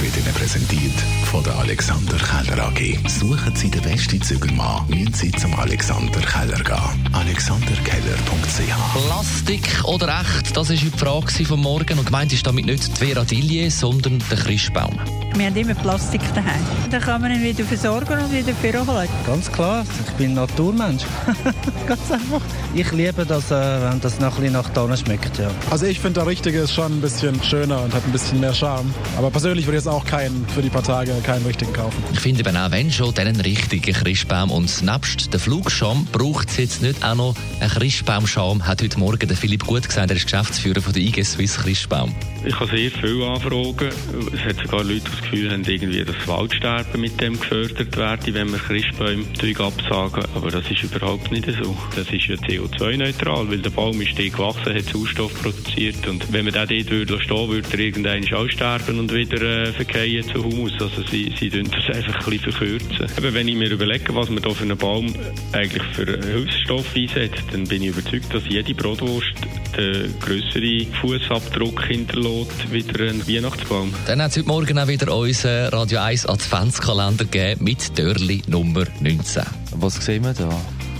wird Ihnen präsentiert von der Alexander Keller AG. Suchen Sie den besten Zügelmann, müssen Sie zum Alexander Keller gehen. AlexanderKeller.ch Plastik oder echt? Das war die Frage von morgen. Und gemeint ist damit nicht die Vera Dilie, sondern der Christbaum. Wir haben immer Plastik daheim. Dann kann man ihn wieder versorgen und wieder holen. Ganz klar, ich bin Naturmensch. Ganz einfach. Ich liebe das, äh, wenn das noch ein bisschen nach Donner schmeckt. Ja. Also ich finde, der richtige ist schon ein bisschen schöner und hat ein bisschen mehr Charme. Aber persönlich würde ich jetzt auch keinen für die paar Tage keinen richtigen kaufen. Ich finde eben auch, wenn schon, dann einen richtigen Christbaum. Und nebst der Flugscham braucht es jetzt nicht auch noch einen Christbaumscham, hat heute Morgen der Philipp Gut gesagt, er ist Geschäftsführer von der IG Swiss Christbaum. Ich habe sehr viele Anfragen. Es hat sogar Leute, die das Gefühl haben, irgendwie das Waldsterben mit dem gefördert werde, wenn wir Christbäume absagen. Aber das ist überhaupt nicht so. Das ist ja CO2-neutral, weil der Baum ist dort gewachsen, hat Sauerstoff produziert. Und wenn man den dort würde stehen würde er irgendwann aussterben und wieder äh, verkehren zu Humus. Also sie, sie tun das einfach ein bisschen verkürzen. Aber wenn ich mir überlege, was man da für einen Baum eigentlich für Hilfsstoff einsetzt, dann bin ich überzeugt, dass jede Brotwurst den grösseren Fußabdruck hinterlässt, wieder ein Weihnachtsbaum. Dann hat es heute Morgen auch wieder unseren Radio 1 Adventskalender gegeben mit Dörli Nummer 19. Was sehen wir da?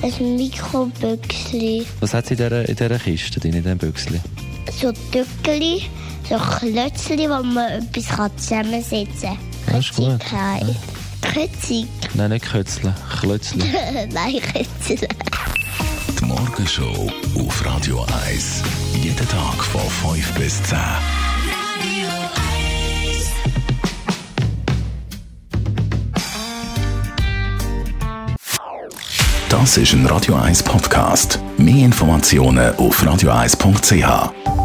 Ein Mikrobüchsli. Was hat es in dieser, in dieser Kiste, in diesem Büchsli? So Tückeli, so Klötzchen, wo man etwas zusammensetzen kann. Das ist gut. Nein. Kötzig. Nein, nicht Kötzle, Klötzli. Nein, Kötzchen. Die Morgenshow auf Radio 1. Jeden Tag von 5 bis 10. Das ist ein Radio 1 Podcast. Mehr Informationen auf radio1.ch.